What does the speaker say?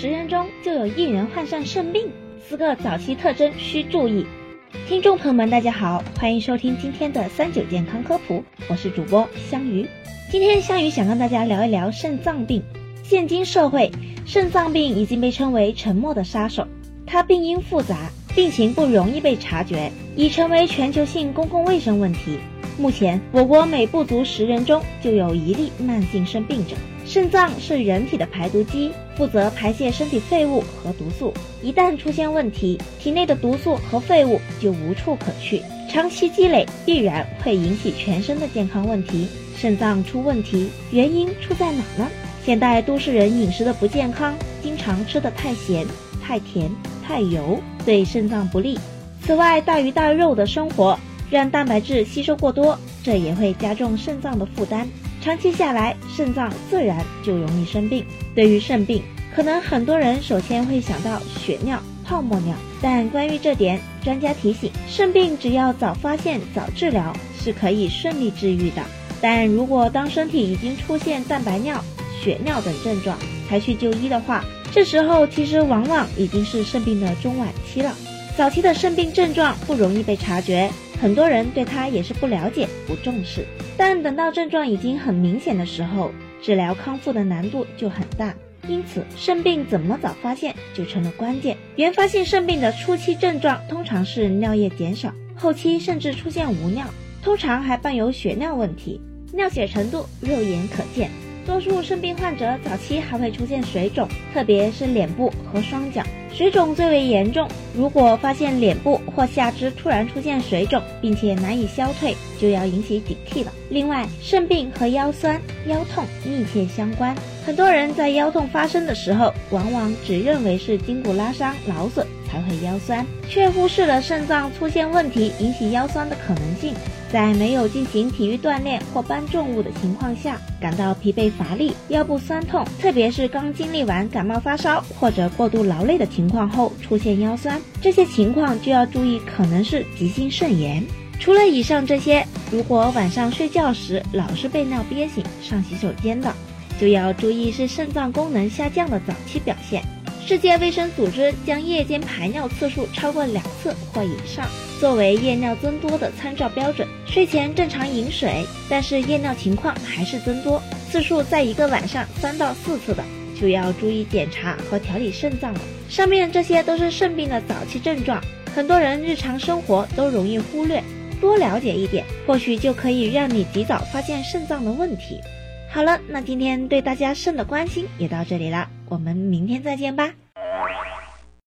十人中就有一人患上肾病，四个早期特征需注意。听众朋友们，大家好，欢迎收听今天的三九健康科普，我是主播香鱼。今天香鱼想跟大家聊一聊肾脏病。现今社会，肾脏病已经被称为沉默的杀手，它病因复杂，病情不容易被察觉，已成为全球性公共卫生问题。目前，我国每不足十人中就有一例慢性肾病者。肾脏是人体的排毒机，负责排泄身体废物和毒素。一旦出现问题，体内的毒素和废物就无处可去，长期积累必然会引起全身的健康问题。肾脏出问题，原因出在哪呢？现代都市人饮食的不健康，经常吃的太咸、太甜、太油，对肾脏不利。此外，大鱼大肉的生活让蛋白质吸收过多，这也会加重肾脏的负担。长期下来，肾脏自然就容易生病。对于肾病，可能很多人首先会想到血尿、泡沫尿，但关于这点，专家提醒，肾病只要早发现、早治疗，是可以顺利治愈的。但如果当身体已经出现蛋白尿、血尿等症状，才去就医的话，这时候其实往往已经是肾病的中晚期了。早期的肾病症状不容易被察觉。很多人对它也是不了解、不重视，但等到症状已经很明显的时候，治疗康复的难度就很大。因此，肾病怎么早发现就成了关键。原发性肾病的初期症状通常是尿液减少，后期甚至出现无尿，通常还伴有血尿问题，尿血程度肉眼可见。多数肾病患者早期还会出现水肿，特别是脸部和双脚。水肿最为严重，如果发现脸部或下肢突然出现水肿，并且难以消退，就要引起警惕了。另外，肾病和腰酸、腰痛密切相关，很多人在腰痛发生的时候，往往只认为是筋骨拉伤、劳损才会腰酸，却忽视了肾脏出现问题引起腰酸的可能性。在没有进行体育锻炼或搬重物的情况下，感到疲惫乏力、腰部酸痛，特别是刚经历完感冒发烧或者过度劳累的情情况后出现腰酸，这些情况就要注意，可能是急性肾炎。除了以上这些，如果晚上睡觉时老是被尿憋醒、上洗手间的，就要注意是肾脏功能下降的早期表现。世界卫生组织将夜间排尿次数超过两次或以上作为夜尿增多的参照标准。睡前正常饮水，但是夜尿情况还是增多，次数在一个晚上三到四次的，就要注意检查和调理肾脏了。上面这些都是肾病的早期症状，很多人日常生活都容易忽略，多了解一点，或许就可以让你及早发现肾脏的问题。好了，那今天对大家肾的关心也到这里了，我们明天再见吧。